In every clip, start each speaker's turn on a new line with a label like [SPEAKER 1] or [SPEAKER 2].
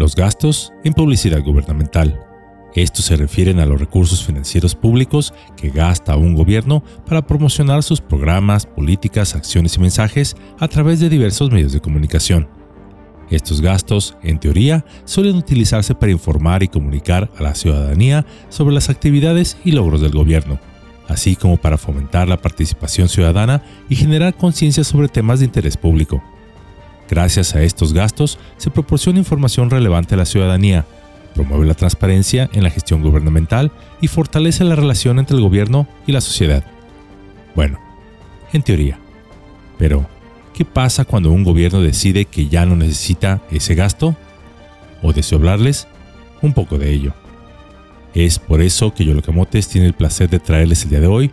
[SPEAKER 1] Los gastos en publicidad gubernamental. Estos se refieren a los recursos financieros públicos que gasta un gobierno para promocionar sus programas, políticas, acciones y mensajes a través de diversos medios de comunicación. Estos gastos, en teoría, suelen utilizarse para informar y comunicar a la ciudadanía sobre las actividades y logros del gobierno, así como para fomentar la participación ciudadana y generar conciencia sobre temas de interés público. Gracias a estos gastos se proporciona información relevante a la ciudadanía, promueve la transparencia en la gestión gubernamental y fortalece la relación entre el gobierno y la sociedad. Bueno, en teoría. Pero, ¿qué pasa cuando un gobierno decide que ya no necesita ese gasto? ¿O deseo hablarles? Un poco de ello. Es por eso que Yolocamotes tiene el placer de traerles el día de hoy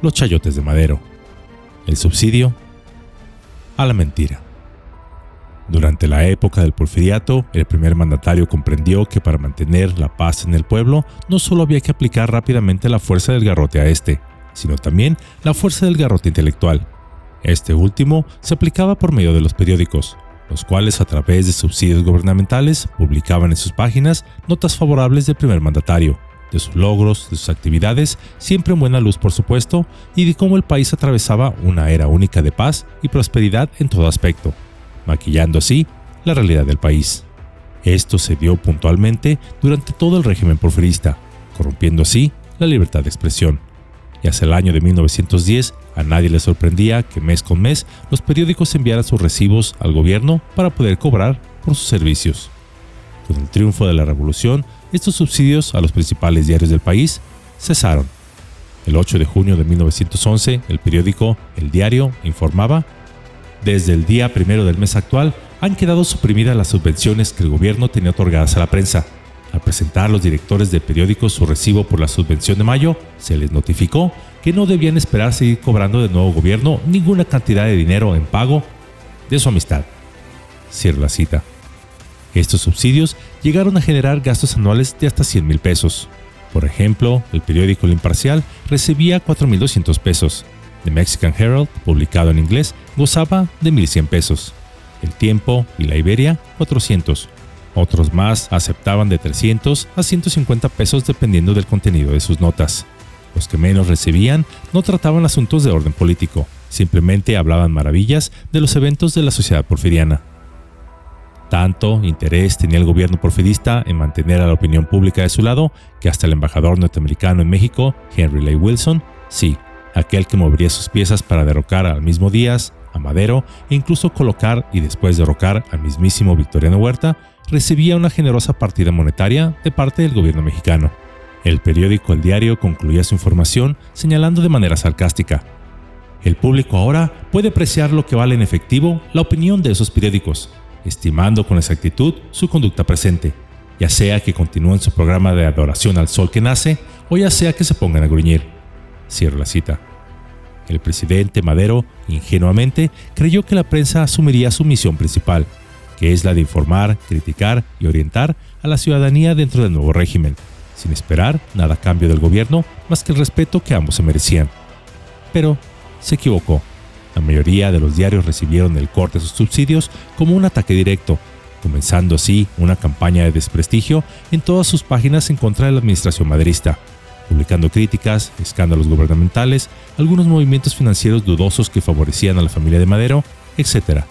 [SPEAKER 1] los chayotes de madero, el subsidio a la mentira. Durante la época del porfiriato, el primer mandatario comprendió que para mantener la paz en el pueblo no solo había que aplicar rápidamente la fuerza del garrote a este, sino también la fuerza del garrote intelectual. Este último se aplicaba por medio de los periódicos, los cuales a través de subsidios gubernamentales publicaban en sus páginas notas favorables del primer mandatario, de sus logros, de sus actividades, siempre en buena luz por supuesto, y de cómo el país atravesaba una era única de paz y prosperidad en todo aspecto maquillando así la realidad del país. Esto se dio puntualmente durante todo el régimen porfirista, corrompiendo así la libertad de expresión. Y hacia el año de 1910 a nadie le sorprendía que mes con mes los periódicos enviaran sus recibos al gobierno para poder cobrar por sus servicios. Con el triunfo de la revolución, estos subsidios a los principales diarios del país cesaron. El 8 de junio de 1911, el periódico El Diario informaba desde el día primero del mes actual, han quedado suprimidas las subvenciones que el gobierno tenía otorgadas a la prensa. Al presentar a los directores de periódicos su recibo por la subvención de mayo, se les notificó que no debían esperar seguir cobrando del nuevo gobierno ninguna cantidad de dinero en pago de su amistad. Cierra la cita. Estos subsidios llegaron a generar gastos anuales de hasta 100 mil pesos. Por ejemplo, el periódico El Imparcial recibía 4.200 pesos, The Mexican Herald, publicado en inglés, gozaba de 1.100 pesos. El Tiempo y la Iberia, 400. Otros más aceptaban de 300 a 150 pesos dependiendo del contenido de sus notas. Los que menos recibían no trataban asuntos de orden político, simplemente hablaban maravillas de los eventos de la sociedad porfiriana. Tanto interés tenía el gobierno porfirista en mantener a la opinión pública de su lado que hasta el embajador norteamericano en México, Henry Lay Wilson, sí, aquel que movería sus piezas para derrocar al mismo Díaz, a Madero e incluso colocar y después derrocar al mismísimo Victoriano Huerta, recibía una generosa partida monetaria de parte del gobierno mexicano. El periódico El Diario concluía su información señalando de manera sarcástica. El público ahora puede apreciar lo que vale en efectivo la opinión de esos periódicos, estimando con exactitud su conducta presente, ya sea que continúen su programa de adoración al sol que nace o ya sea que se pongan a gruñir. Cierro la cita. El presidente Madero, ingenuamente, creyó que la prensa asumiría su misión principal, que es la de informar, criticar y orientar a la ciudadanía dentro del nuevo régimen, sin esperar nada a cambio del gobierno más que el respeto que ambos se merecían. Pero se equivocó. La mayoría de los diarios recibieron el corte de sus subsidios como un ataque directo, comenzando así una campaña de desprestigio en todas sus páginas en contra de la administración maderista, publicando críticas, escándalos gubernamentales, algunos movimientos financieros dudosos que favorecían a la familia de Madero, etc.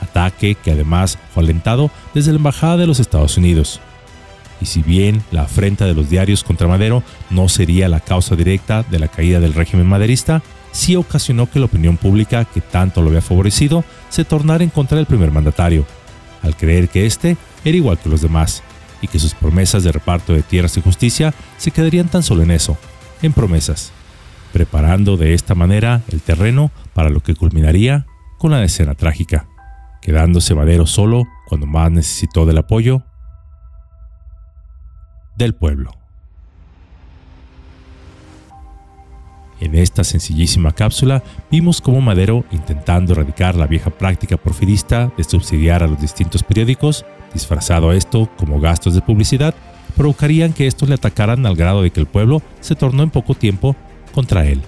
[SPEAKER 1] Ataque que además fue alentado desde la Embajada de los Estados Unidos. Y si bien la afrenta de los diarios contra Madero no sería la causa directa de la caída del régimen maderista, sí ocasionó que la opinión pública que tanto lo había favorecido se tornara en contra del primer mandatario, al creer que éste era igual que los demás, y que sus promesas de reparto de tierras y justicia se quedarían tan solo en eso, en promesas, preparando de esta manera el terreno para lo que culminaría con la escena trágica, quedándose Madero solo cuando más necesitó del apoyo del pueblo. En esta sencillísima cápsula vimos cómo Madero, intentando erradicar la vieja práctica porfirista de subsidiar a los distintos periódicos, disfrazado esto como gastos de publicidad, provocarían que estos le atacaran al grado de que el pueblo se tornó en poco tiempo contra él.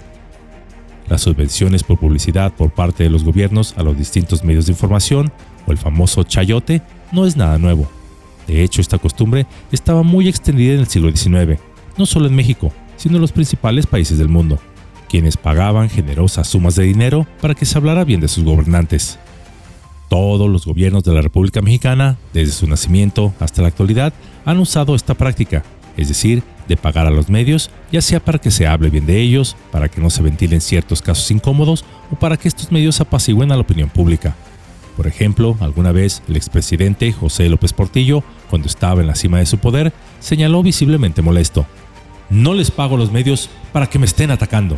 [SPEAKER 1] Las subvenciones por publicidad por parte de los gobiernos a los distintos medios de información, o el famoso chayote, no es nada nuevo, De hecho, esta costumbre estaba muy extendida en el siglo XIX, no solo en México, sino en los principales países del mundo, quienes pagaban generosas sumas de dinero para que se hablara bien de sus gobernantes. Todos los gobiernos de la República Mexicana, desde su nacimiento hasta la actualidad, han usado esta práctica, es decir, de pagar a los medios, ya sea para que se hable bien de ellos, para que no se ventilen ciertos casos incómodos o para que estos medios apacigüen a la opinión pública. Por ejemplo, alguna vez el expresidente José López Portillo, cuando estaba en la cima de su poder, señaló visiblemente molesto. No les pago los medios para que me estén atacando.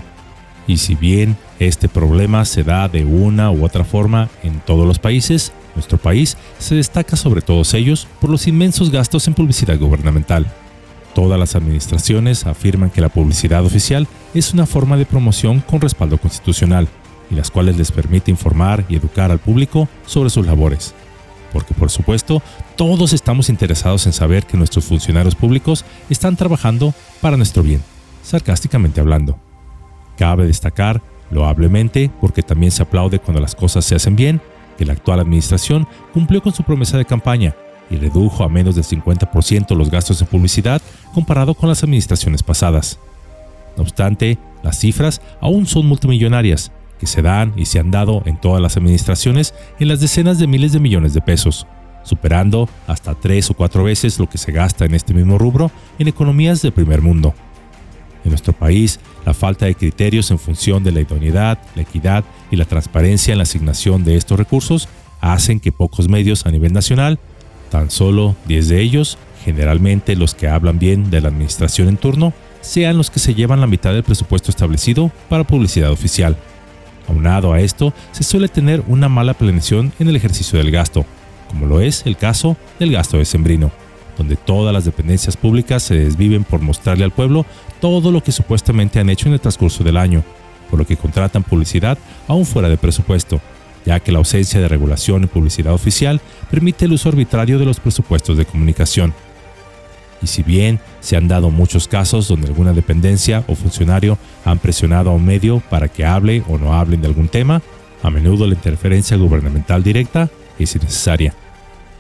[SPEAKER 1] Y si bien este problema se da de una u otra forma en todos los países, nuestro país se destaca sobre todos ellos por los inmensos gastos en publicidad gubernamental. Todas las administraciones afirman que la publicidad oficial es una forma de promoción con respaldo constitucional, y las cuales les permite informar y educar al público sobre sus labores. Porque por supuesto, todos estamos interesados en saber que nuestros funcionarios públicos están trabajando para nuestro bien, sarcásticamente hablando. Cabe destacar, loablemente, porque también se aplaude cuando las cosas se hacen bien, que la actual administración cumplió con su promesa de campaña y redujo a menos del 50% los gastos de publicidad comparado con las administraciones pasadas. No obstante, las cifras aún son multimillonarias, que se dan y se han dado en todas las administraciones en las decenas de miles de millones de pesos, superando hasta tres o cuatro veces lo que se gasta en este mismo rubro en economías del primer mundo. En nuestro país, la falta de criterios en función de la idoneidad, la equidad y la transparencia en la asignación de estos recursos hacen que pocos medios a nivel nacional, tan solo 10 de ellos, generalmente los que hablan bien de la administración en turno, sean los que se llevan la mitad del presupuesto establecido para publicidad oficial. Aunado a esto, se suele tener una mala planeación en el ejercicio del gasto, como lo es el caso del gasto de sembrino donde todas las dependencias públicas se desviven por mostrarle al pueblo todo lo que supuestamente han hecho en el transcurso del año, por lo que contratan publicidad aún fuera de presupuesto, ya que la ausencia de regulación en publicidad oficial permite el uso arbitrario de los presupuestos de comunicación. Y si bien se han dado muchos casos donde alguna dependencia o funcionario han presionado a un medio para que hable o no hablen de algún tema, a menudo la interferencia gubernamental directa es innecesaria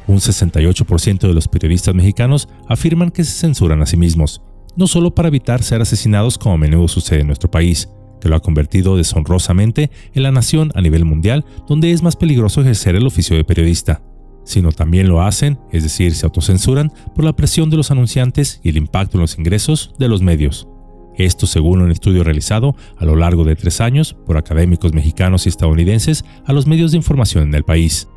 [SPEAKER 1] un 68% de los periodistas mexicanos afirman que se censuran a sí mismos, no solo para evitar ser asesinados como a menudo sucede en nuestro país, que lo ha convertido deshonrosamente en la nación a nivel mundial donde es más peligroso ejercer el oficio de periodista, sino también lo hacen, es decir, se autocensuran por la presión de los anunciantes y el impacto en los ingresos de los medios. Esto según un estudio realizado a lo largo de tres años por académicos mexicanos y estadounidenses a los medios de información en el país.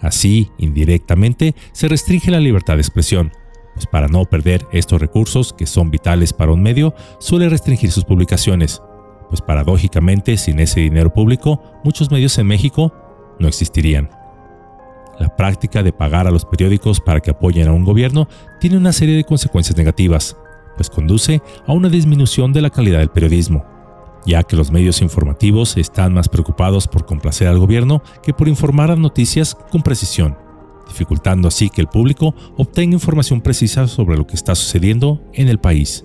[SPEAKER 1] Así, indirectamente, se restringe la libertad de expresión, pues para no perder estos recursos que son vitales para un medio, suele restringir sus publicaciones, pues paradójicamente sin ese dinero público, muchos medios en México no existirían. La práctica de pagar a los periódicos para que apoyen a un gobierno tiene una serie de consecuencias negativas, pues conduce a una disminución de la calidad del periodismo, ya que los medios informativos están más preocupados por complacer al gobierno que por informar las noticias con precisión, dificultando así que el público obtenga información precisa sobre lo que está sucediendo en el país.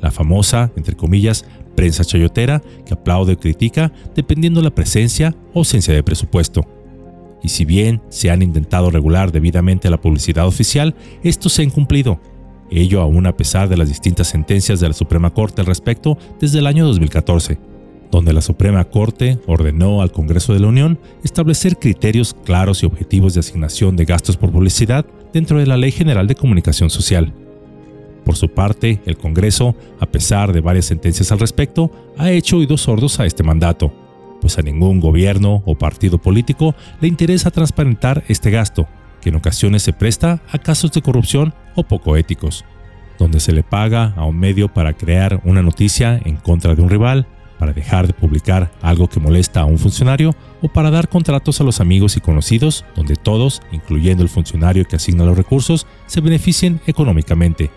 [SPEAKER 1] La famosa, entre comillas, prensa chayotera que aplaude o critica dependiendo la presencia o ausencia de presupuesto. Y si bien se han intentado regular debidamente la publicidad oficial, estos se han cumplido ello aún a pesar de las distintas sentencias de la Suprema Corte al respecto desde el año 2014, donde la Suprema Corte ordenó al Congreso de la Unión establecer criterios claros y objetivos de asignación de gastos por publicidad dentro de la Ley General de Comunicación Social. Por su parte, el Congreso, a pesar de varias sentencias al respecto, ha hecho oídos sordos a este mandato, pues a ningún gobierno o partido político le interesa transparentar este gasto, que en ocasiones se presta a casos de corrupción o poco éticos, donde se le paga a un medio para crear una noticia en contra de un rival, para dejar de publicar algo que molesta a un funcionario o para dar contratos a los amigos y conocidos donde todos, incluyendo el funcionario que asigna los recursos, se beneficien económicamente,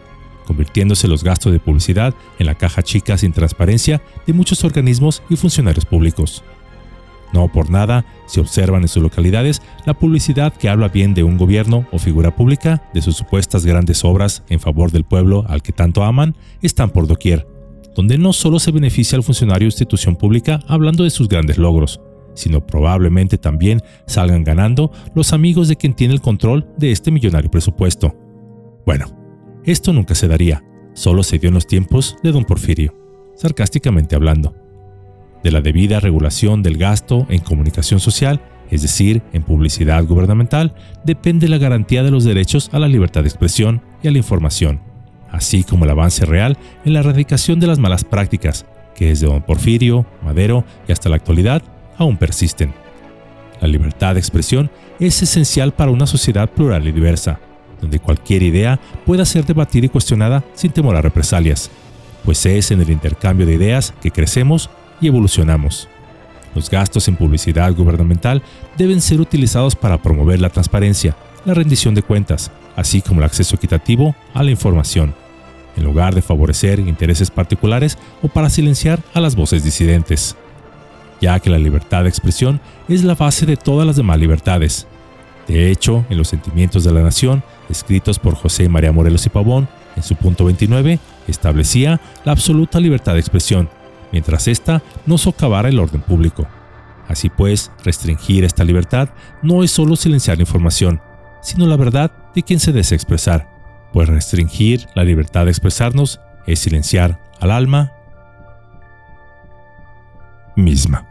[SPEAKER 1] convirtiéndose los gastos de publicidad en la caja chica sin transparencia de muchos organismos y funcionarios públicos. No por nada se observan en sus localidades la publicidad que habla bien de un gobierno o figura pública, de sus supuestas grandes obras en favor del pueblo al que tanto aman, están por doquier, donde no solo se beneficia al funcionario o institución pública hablando de sus grandes logros, sino probablemente también salgan ganando los amigos de quien tiene el control de este millonario presupuesto. Bueno, esto nunca se daría, solo se dio en los tiempos de don Porfirio, sarcásticamente hablando. De la debida regulación del gasto en comunicación social, es decir, en publicidad gubernamental, depende la garantía de los derechos a la libertad de expresión y a la información, así como el avance real en la erradicación de las malas prácticas, que desde don Porfirio, Madero y hasta la actualidad aún persisten. La libertad de expresión es esencial para una sociedad plural y diversa, donde cualquier idea pueda ser debatida y cuestionada sin temor a represalias, pues es en el intercambio de ideas que crecemos y evolucionamos. Los gastos en publicidad gubernamental deben ser utilizados para promover la transparencia, la rendición de cuentas, así como el acceso equitativo a la información, en lugar de favorecer intereses particulares o para silenciar a las voces disidentes, ya que la libertad de expresión es la base de todas las demás libertades. De hecho, en los sentimientos de la nación, escritos por José María Morelos y Pavón, en su punto 29, establecía la absoluta libertad de expresión, mientras ésta no socavara el orden público. Así pues, restringir esta libertad no es solo silenciar la información, sino la verdad de quien se desea expresar, pues restringir la libertad de expresarnos es silenciar al alma misma.